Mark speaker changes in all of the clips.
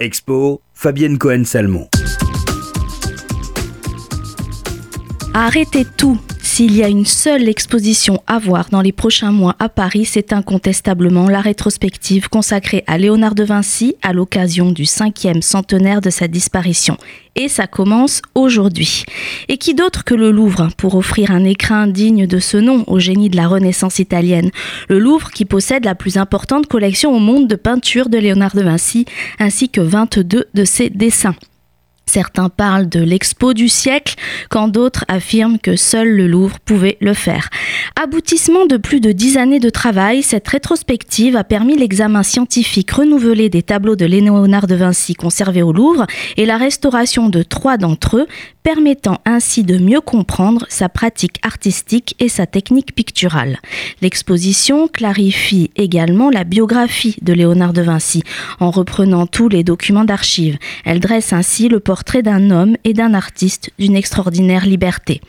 Speaker 1: Expo, Fabienne Cohen-Salmon.
Speaker 2: Arrêtez tout s'il y a une seule exposition à voir dans les prochains mois à Paris, c'est incontestablement la rétrospective consacrée à Léonard de Vinci à l'occasion du cinquième centenaire de sa disparition. Et ça commence aujourd'hui. Et qui d'autre que le Louvre pour offrir un écrin digne de ce nom au génie de la Renaissance italienne? Le Louvre qui possède la plus importante collection au monde de peintures de Léonard de Vinci ainsi que 22 de ses dessins. Certains parlent de l'expo du siècle, quand d'autres affirment que seul le Louvre pouvait le faire. Aboutissement de plus de dix années de travail, cette rétrospective a permis l'examen scientifique renouvelé des tableaux de Léonard de Vinci conservés au Louvre et la restauration de trois d'entre eux, permettant ainsi de mieux comprendre sa pratique artistique et sa technique picturale. L'exposition clarifie également la biographie de Léonard de Vinci en reprenant tous les documents d'archives. Elle dresse ainsi le portrait d'un homme et d'un artiste d'une extraordinaire liberté.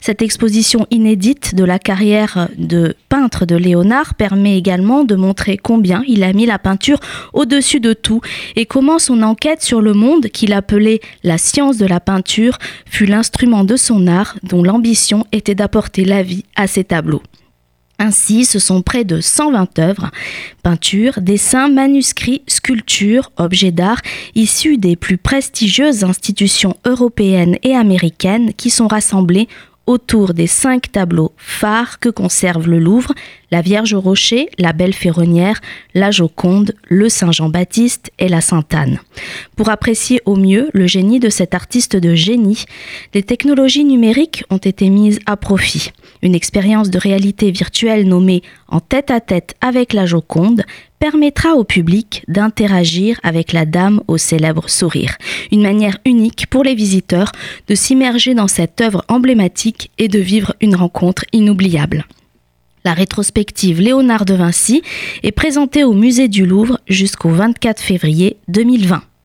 Speaker 2: Cette exposition inédite de la carrière de peintre de Léonard permet également de montrer combien il a mis la peinture au-dessus de tout et comment son enquête sur le monde qu'il appelait la science de la peinture fut l'instrument de son art dont l'ambition était d'apporter la vie à ses tableaux. Ainsi, ce sont près de 120 œuvres, peintures, dessins, manuscrits, sculptures, objets d'art issus des plus prestigieuses institutions européennes et américaines qui sont rassemblés autour des cinq tableaux phares que conserve le Louvre, la Vierge au Rocher, la Belle Ferronnière, la Joconde, le Saint Jean-Baptiste et la Sainte-Anne. Pour apprécier au mieux le génie de cet artiste de génie, les technologies numériques ont été mises à profit. Une expérience de réalité virtuelle nommée En tête à tête avec la Joconde permettra au public d'interagir avec la dame au célèbre sourire. Une manière unique pour les visiteurs de s'immerger dans cette œuvre emblématique et de vivre une rencontre inoubliable. La rétrospective Léonard de Vinci est présentée au musée du Louvre jusqu'au 24 février 2020.